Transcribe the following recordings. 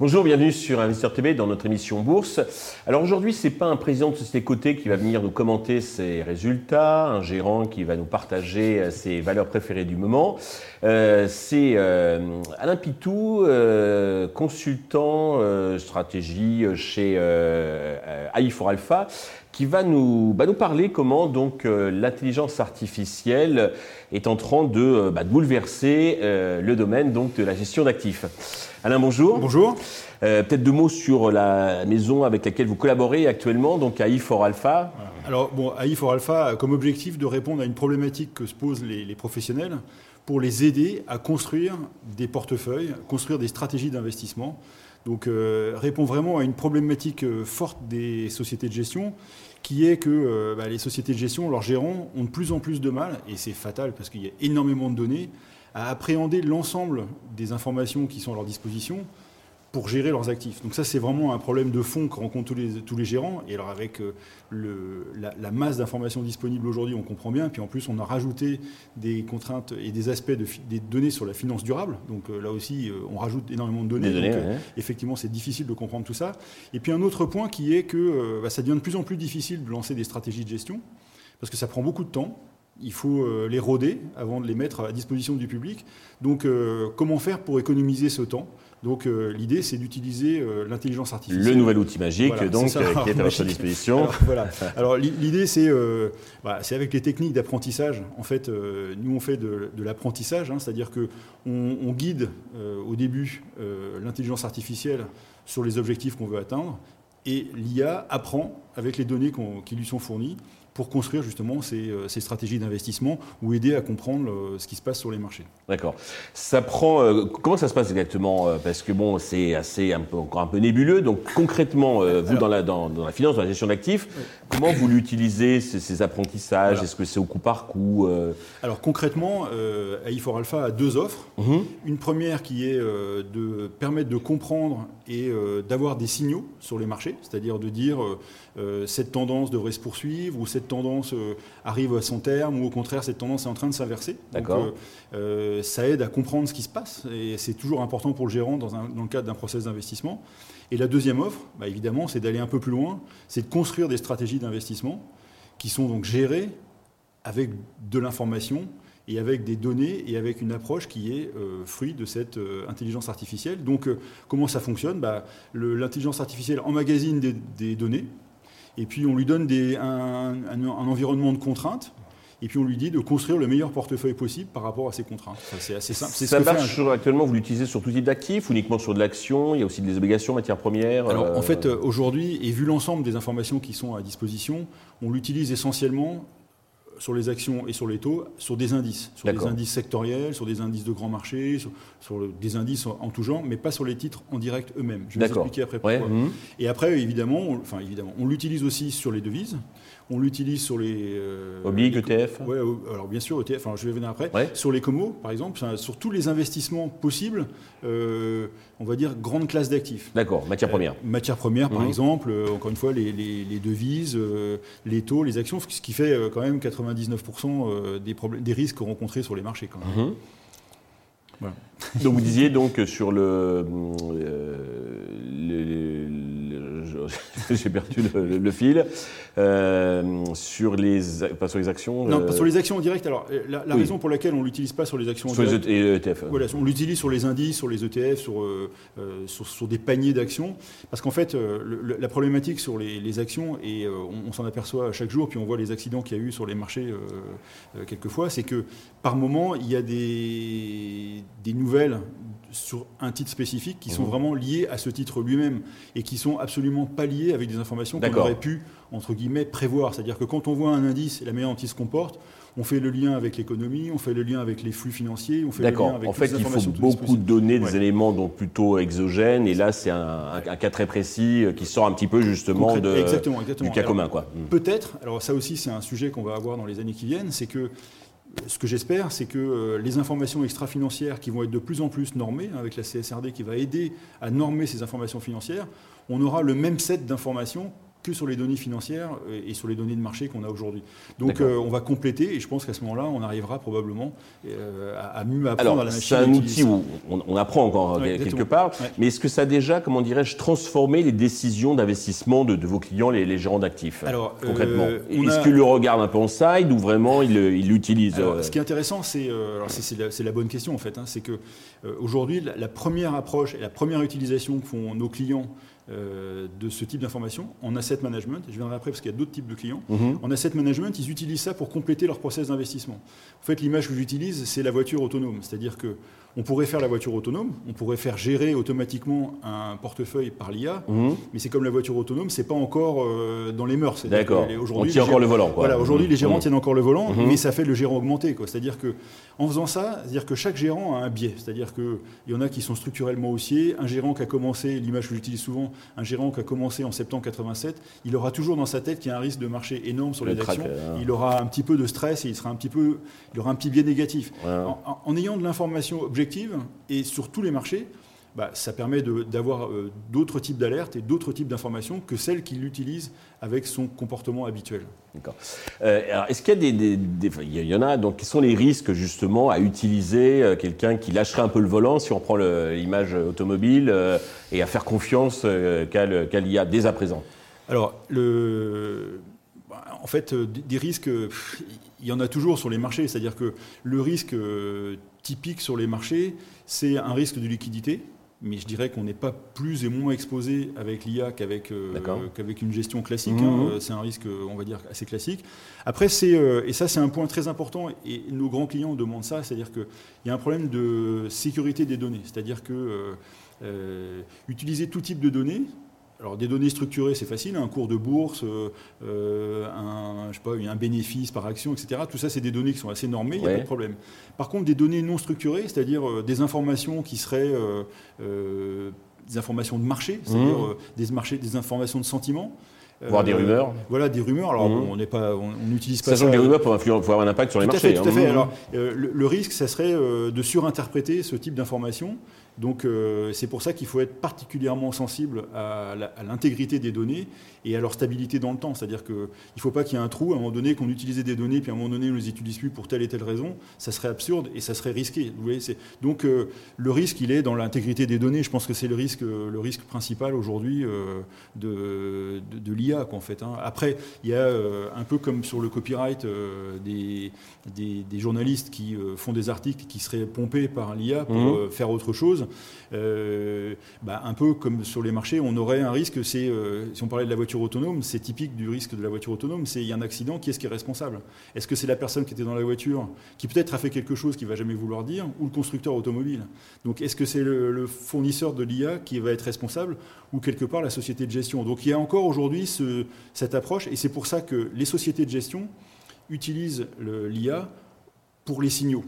Bonjour, bienvenue sur Investisseur TV dans notre émission Bourse. Alors aujourd'hui, ce n'est pas un président de société cotée qui va venir nous commenter ses résultats, un gérant qui va nous partager euh, ses valeurs préférées du moment. Euh, c'est euh, Alain Pitou, consultant stratégie chez AI4 Alpha, qui va nous, bah, nous parler comment donc l'intelligence artificielle est en train de, bah, bouleverser le domaine donc de la gestion d'actifs. Alain, bonjour. Bonjour. Euh, peut-être deux mots sur la maison avec laquelle vous collaborez actuellement, donc AI4 Alpha. Alors, bon, AI4 Alpha a comme objectif de répondre à une problématique que se posent les, professionnels pour les aider à construire des portefeuilles, construire des stratégies d'investissement. Donc, euh, répond vraiment à une problématique euh, forte des sociétés de gestion qui est que bah, les sociétés de gestion, leurs gérants, ont de plus en plus de mal, et c'est fatal parce qu'il y a énormément de données, à appréhender l'ensemble des informations qui sont à leur disposition pour gérer leurs actifs. Donc ça, c'est vraiment un problème de fond que rencontrent tous les, tous les gérants. Et alors avec euh, le, la, masse d'informations disponibles aujourd'hui, on comprend bien. Puis en plus, on a rajouté des contraintes et des aspects de, des données sur la finance durable. Donc euh, là aussi, euh, on rajoute énormément de données. donc, Effectivement, c'est difficile de comprendre tout ça. Et puis un autre point qui est que bah, ça devient de plus en plus difficile de lancer des stratégies de gestion parce que ça prend beaucoup de temps il faut euh, les rôder avant de les mettre à disposition du public. Donc, euh, comment faire pour économiser ce temps? Donc euh, l'idée, c'est d'utiliser l'intelligence artificielle. Le nouvel outil magique, donc, qui est à votre disposition. Alors, voilà. Alors l'idée, bah, c'est avec les techniques d'apprentissage. En fait, nous, on fait de, l'apprentissage, hein, c'est-à-dire que on, guide au début l'intelligence artificielle sur les objectifs qu'on veut atteindre, et l'IA apprend avec les données qui lui sont fournies pour construire justement ces, euh, stratégies d'investissement ou aider à comprendre euh, ce qui se passe sur les marchés. D'accord. Ça prend. Euh, comment ça se passe exactement Parce que bon, c'est assez un peu, encore un peu nébuleux. Donc concrètement, vous dans la, dans, la finance, dans la gestion d'actifs, comment vous l'utilisez ces, apprentissages? Est-ce que c'est au coup par coup Alors concrètement, AI4 Alpha a deux offres. Mhm. Une première qui est de permettre de comprendre et d'avoir des signaux sur les marchés, c'est-à-dire de dire cette tendance devrait se poursuivre ou cette tendance euh, arrive à son terme ou au contraire cette tendance est en train de s'inverser. D'accord. Euh, euh, ça aide à comprendre ce qui se passe et c'est toujours important pour le gérant dans, le cadre d'un process d'investissement. Et la deuxième offre, bah, évidemment, c'est d'aller un peu plus loin, c'est de construire des stratégies d'investissement qui sont donc gérées avec de l'information et avec des données et avec une approche qui est fruit de cette intelligence artificielle. Donc comment ça fonctionne? Bah, L'intelligence artificielle emmagasine des données et puis on lui donne un, environnement de contraintes, et puis on lui dit de construire le meilleur portefeuille possible par rapport à ces contraintes. c'est assez simple. Ça marche actuellement, vous l'utilisez sur tout type d'actifs, uniquement sur de l'action, il y a aussi des obligations, matières premières Alors en euh, fait, euh, aujourd'hui, et vu l'ensemble des informations qui sont à disposition, on l'utilise essentiellement sur les actions et sur les taux, sur des indices, sur des indices sectoriels, sur des indices de grands marchés, sur, des indices en, tout genre, mais pas sur les titres en direct eux-mêmes. Je vais vous expliquer après pourquoi. Mhm. Et après, évidemment, enfin évidemment, on l'utilise aussi sur les devises. On l'utilise sur les. Euh, ETF Oui, alors bien sûr, ETF, je vais venir après. Sur les COMO, par exemple, sur tous les investissements possibles, euh, on va dire grande classe d'actifs. D'accord, matières euh, premières. matières premières, par mhm. exemple, encore une fois, les, devises, les taux, les actions, ce qui fait quand même 99% des, problèmes, des risques rencontrés sur les marchés. Quand même. Mhm. Donc vous disiez donc sur le, j'ai perdu le, fil. Euh, sur les, pas sur les actions Non, pas sur les actions en direct. Alors, la, raison pour laquelle on ne l'utilise pas sur les actions en sur direct. Les ETF. Voilà, on l'utilise sur les indices, sur les ETF, sur, euh, euh, sur, des paniers d'actions. Parce qu'en fait, la problématique sur les, actions, et on, s'en aperçoit chaque jour, puis on voit les accidents qu'il y a eu sur les marchés quelquefois, c'est que par moment, il y a des, des nouvelles sur un titre spécifique qui sont mmh. vraiment liées à ce titre lui-même et qui sont absolument pas liées avec des informations qu'on aurait pu, entre guillemets, prévoir. C'est-à-dire que quand on voit un indice et la manière dont il se comporte, on fait le lien avec l'économie, on fait le lien avec les flux financiers, on fait le lien avec En fait, il faut beaucoup de données, des éléments donc plutôt exogènes, et là, c'est un, cas très précis euh, qui sort un petit peu justement de, exactement, exactement. du cas commun. Mmh. Peut-être, alors ça aussi, c'est un sujet qu'on va avoir dans les années qui viennent, c'est que ce que j'espère, c'est que euh, les informations extra-financières qui vont être de plus en plus normées, avec la CSRD qui va aider à normer ces informations financières, on aura le même set d'informations que sur les données financières et sur les données de marché qu'on a aujourd'hui. Donc on va compléter et je pense qu'à ce moment-là, on arrivera probablement à, mieux apprendre à la machine. C'est un outil où on, apprend encore quelque part, mais est-ce que ça a déjà, comment dirais-je, transformé les décisions d'investissement de, vos clients, les, gérants d'actifs Alors, concrètement Est-ce qu'ils le regardent un peu en side ou vraiment ils l'utilisent Ce qui est intéressant, c'est c'est la, bonne question en fait, hein, c'est que aujourd'hui la, la première approche et la première utilisation que font nos clients euh, de ce type d'information en asset management. Je viendrai après parce qu'il y a d'autres types de clients. Mhm. En asset management, ils utilisent ça pour compléter leur process d'investissement. En fait, l'image que j'utilise, c'est la voiture autonome. C'est-à-dire que on pourrait faire la voiture autonome, on pourrait faire gérer automatiquement un portefeuille par l'IA, mhm. mais c'est comme la voiture autonome, c'est pas encore euh, dans les mœurs. D'accord. On tient encore le volant. Voilà, aujourd'hui les gérants mhm. tiennent encore le volant, mais ça fait le gérant augmenté. C'est-à-dire que en faisant ça, c'est-à-dire que chaque gérant a un biais. C'est-à-dire qu'il y en a qui sont structurellement haussiers. Un gérant qui a commencé, l'image que j'utilise souvent, un gérant qui a commencé en septembre 87, il aura toujours dans sa tête qu'il y a un risque de marché énorme sur les actions. Hein. Il aura un petit peu de stress et il sera un petit peu, il aura un petit biais négatif. En, ayant de l'information objective et sur tous les marchés, bah, ça permet d'avoir euh, d'autres types d'alertes et d'autres types d'informations que celles qu'il utilise avec son comportement habituel. D'accord. Euh, alors, est-ce qu'il y a des, Il y en a, donc, quels sont les risques justement à utiliser euh, quelqu'un qui lâcherait un peu le volant, si on prend l'image automobile, et à faire confiance qu'à l'IA dès à présent? Alors, le bah, en fait, des risques, il y en a toujours sur les marchés. C'est-à-dire que le risque typique sur les marchés, c'est un risque de liquidité mais je dirais qu'on n'est pas plus et moins exposé avec l'IA qu'avec euh, qu'avec une gestion classique. Hein. Mhm. Euh, c'est un risque, on va dire, assez classique. Après, c'est euh, et ça, c'est un point très important. Et nos grands clients demandent ça, c'est-à-dire qu'il y a un problème de sécurité des données. C'est-à-dire que utiliser tout type de données, alors des données structurées, c'est facile, un cours de bourse, euh, un, je sais pas, un bénéfice par action, etc. Tout ça, c'est des données qui sont assez normées, il n'y a pas de problème. Par contre, des données non structurées, c'est-à-dire euh, des informations qui seraient euh, des informations de marché, c'est-à-dire mmh. des, marchés, des informations de sentiment, Voir des rumeurs. Voilà, des rumeurs. Alors, mmh. on n'est pas, on n'utilise pas Sachant ça. que les rumeurs peuvent, avoir un impact sur les marchés. tout à fait. Hein. Alors, le, le, risque, ça serait de surinterpréter ce type d'informations donc euh, c'est pour ça qu'il faut être particulièrement sensible à l'intégrité des données et à leur stabilité dans le temps. C'est-à-dire qu'il ne faut pas qu'il y ait un trou à un moment donné qu'on utilisait des données puis à un moment donné on ne les utilise plus pour telle et telle raison. Ça serait absurde et ça serait risqué. Vous voyez, donc euh, le risque il est dans l'intégrité des données. Je pense que c'est le risque, le risque principal aujourd'hui euh, de, de, l'IA en fait. Hein. Après il y a un peu comme sur le copyright des, des, journalistes qui font des articles qui seraient pompés par l'IA pour mmh. faire autre chose. Euh, bah, un peu comme sur les marchés, on aurait un risque, euh, si on parlait de la voiture autonome, c'est typique du risque de la voiture autonome, c'est il y a un accident, qui est-ce qui est responsable? Est-ce que c'est la personne qui était dans la voiture, qui peut-être a fait quelque chose qu'il va jamais vouloir dire, ou le constructeur automobile? Donc est-ce que c'est le, fournisseur de l'IA qui va être responsable, ou quelque part la société de gestion? Donc il y a encore aujourd'hui ce, cette approche, et c'est pour ça que les sociétés de gestion utilisent l'IA pour les signaux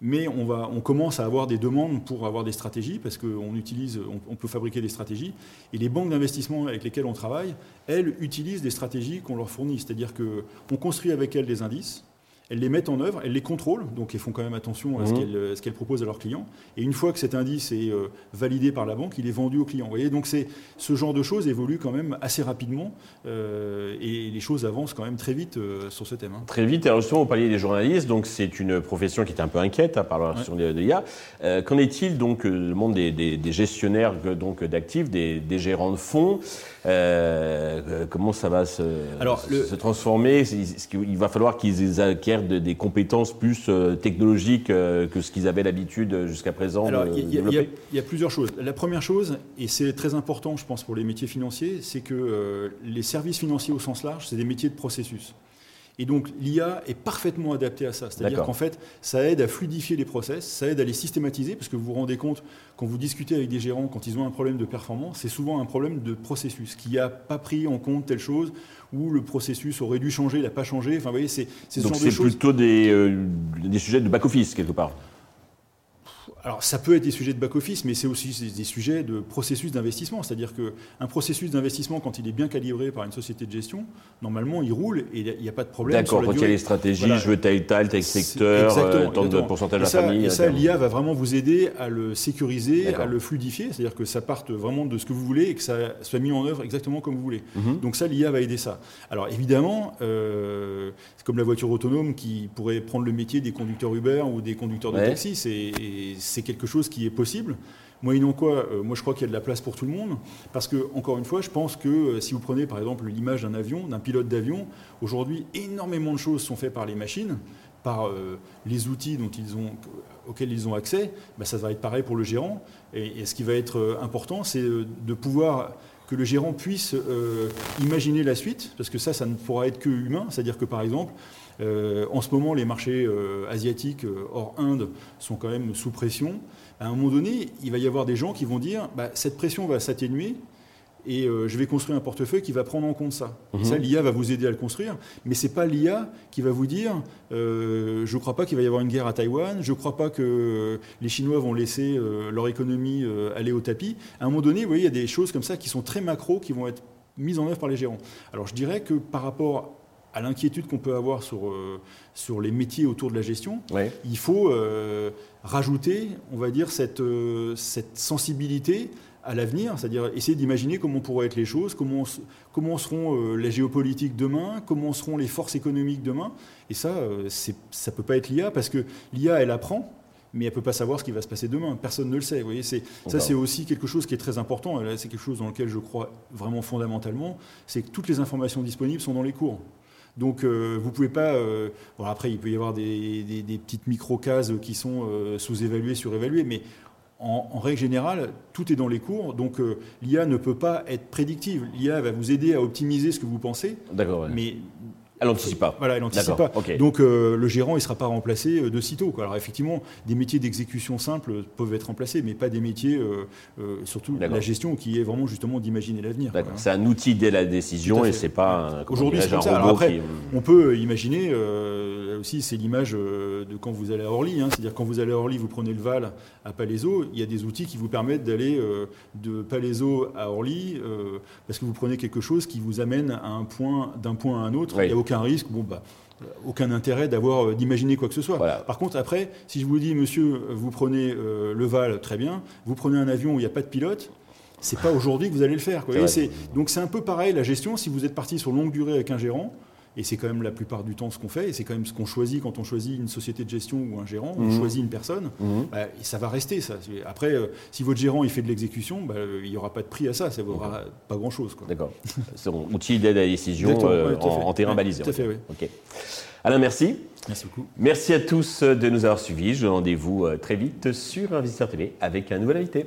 mais on, commence à avoir des demandes pour avoir des stratégies, parce qu'on utilise, on, peut fabriquer des stratégies, et les banques d'investissement avec lesquelles on travaille, elles utilisent des stratégies qu'on leur fournit, c'est-à-dire qu'on construit avec elles des indices, elles les mettent en œuvre, elles les contrôlent, donc elles font quand même attention à ce mmh. qu'elles proposent à leurs clients. Et une fois que cet indice est euh, validé par la banque, il est vendu aux clients. Vous voyez, donc ce genre de choses évolue quand même assez rapidement euh, et les choses avancent quand même très vite euh, sur ce thème. Hein. Très vite, et justement, vous parliez des journalistes, donc c'est une profession qui est un peu inquiète hein, par la question de, l'IA. Qu'en est-il donc le monde des, gestionnaires donc d'actifs, des, gérants de fonds Comment ça va se, se transformer? Il va falloir qu'ils acquièrent des compétences plus euh, technologiques euh, que ce qu'ils avaient l'habitude jusqu'à présent Alors, il y, a plusieurs choses. La première chose, et c'est très important, je pense, pour les métiers financiers, c'est que euh, les services financiers au sens large, c'est des métiers de processus. Et donc l'IA est parfaitement adaptée à ça. C'est-à-dire qu'en fait, ça aide à fluidifier les process, ça aide à les systématiser, parce que vous vous rendez compte, quand vous discutez avec des gérants, quand ils ont un problème de performance, c'est souvent un problème de processus, qui n'a pas pris en compte telle chose, ou le processus aurait dû changer, il n'a pas changé. Enfin, vous voyez, c'est ce Donc c'est plutôt des, euh, des sujets de back-office, quelque part alors, ça peut être des sujets de back-office, mais c'est aussi des sujets de processus d'investissement. C'est-à-dire qu'un processus d'investissement, quand il est bien calibré par une société de gestion, normalement, il roule et il n'y a pas de problème. D'accord, quand il y a les stratégies, je veux tel, tel, tel secteur, euh, tant de pourcentage de la famille. Et ça, l'IA va vraiment vous aider à le sécuriser, à le fluidifier, c'est-à-dire que ça parte vraiment de ce que vous voulez et que ça soit mis en œuvre exactement comme vous voulez. Mhm. Donc ça, l'IA va aider ça. Alors évidemment, euh, c'est comme la voiture autonome qui pourrait prendre le métier des conducteurs Uber ou des conducteurs de taxi. C'est quelque chose qui est possible. Quoi, euh, moi je crois qu'il y a de la place pour tout le monde, parce que, encore une fois, je pense que euh, si vous prenez par exemple l'image d'un avion, d'un pilote d'avion, aujourd'hui énormément de choses sont faites par les machines, par euh, les outils auxquels ils ont accès, bah, ça va être pareil pour le gérant. Et, ce qui va être important, c'est de pouvoir que le gérant puisse imaginer la suite, parce que ça, ça ne pourra être que humain. C'est-à-dire que par exemple, en ce moment, les marchés asiatiques hors Inde sont quand même sous pression à un moment donné, il va y avoir des gens qui vont dire bah, cette pression va s'atténuer et euh, je vais construire un portefeuille qui va prendre en compte ça. Mhm. Ça, l'IA va vous aider à le construire, mais ce n'est pas l'IA qui va vous dire euh, je ne crois pas qu'il va y avoir une guerre à Taïwan, je ne crois pas que les Chinois vont laisser euh, leur économie aller au tapis. À un moment donné, vous voyez, il y a des choses comme ça qui sont très macro, qui vont être mises en œuvre par les gérants. Alors je dirais que par rapport à l'inquiétude qu'on peut avoir sur, euh, sur les métiers autour de la gestion, il faut euh, rajouter, on va dire, cette, euh, cette sensibilité à l'avenir, c'est-à-dire essayer d'imaginer comment pourraient être les choses, comment, comment seront les géopolitiques demain, comment seront les forces économiques demain. Et ça, ça ne peut pas être l'IA, parce que l'IA, elle apprend, mais elle ne peut pas savoir ce qui va se passer demain. Personne ne le sait. Vous voyez, ça, c'est aussi quelque chose qui est très important. C'est quelque chose dans lequel je crois vraiment fondamentalement. C'est que toutes les informations disponibles sont dans les cours. Donc euh, vous ne pouvez pas. Euh, bon, après, il peut y avoir des, petites micro-cases qui sont euh, sous-évaluées, surévaluées, mais en, règle générale, tout est dans les cours. Donc l'IA ne peut pas être prédictive. L'IA va vous aider à optimiser ce que vous pensez. D'accord. Mais elle n'anticipe pas. Voilà, elle n'anticipe pas. Donc euh, le gérant, il ne sera pas remplacé euh, de sitôt. Alors effectivement, des métiers d'exécution simple peuvent être remplacés, mais pas des métiers, euh, surtout la gestion, qui est vraiment justement d'imaginer l'avenir. C'est un outil dès la décision et c'est pas un, Aujourd'hui, c'est comme ça. Alors après, on peut imaginer, là aussi, c'est l'image de quand vous allez à Orly. Hein. C'est-à-dire quand vous allez à Orly, vous prenez le Val à Palaiso, il y a des outils qui vous permettent d'aller de Palaiso à Orly, parce que vous prenez quelque chose qui vous amène à un point, d'un point à un autre aucun risque, bon, bah, aucun intérêt d'avoir euh, d'imaginer quoi que ce soit. Par contre, après, si je vous dis, monsieur, vous prenez euh, le Val, très bien, vous prenez un avion où il n'y a pas de pilote, c'est pas aujourd'hui que vous allez le faire. Donc c'est un peu pareil la gestion. Si vous êtes parti sur longue durée avec un gérant, et c'est quand même la plupart du temps ce qu'on fait, et c'est quand même ce qu'on choisit quand on choisit une société de gestion ou un gérant, on mhm. choisit une personne, mhm. bah, et ça va rester ça. Après, euh, si votre gérant il fait de l'exécution, bah, il n'y aura pas de prix à ça, ça ne vaudra pas grand-chose. D'accord. C'est un outil d'aide à la décision euh, en, terrain balisé. Tout à fait, oui. Ok. Alain, merci. Merci beaucoup. Merci à tous de nous avoir suivis. Je vous rendez-vous euh, très vite sur Investisseur TV avec un nouvel invité.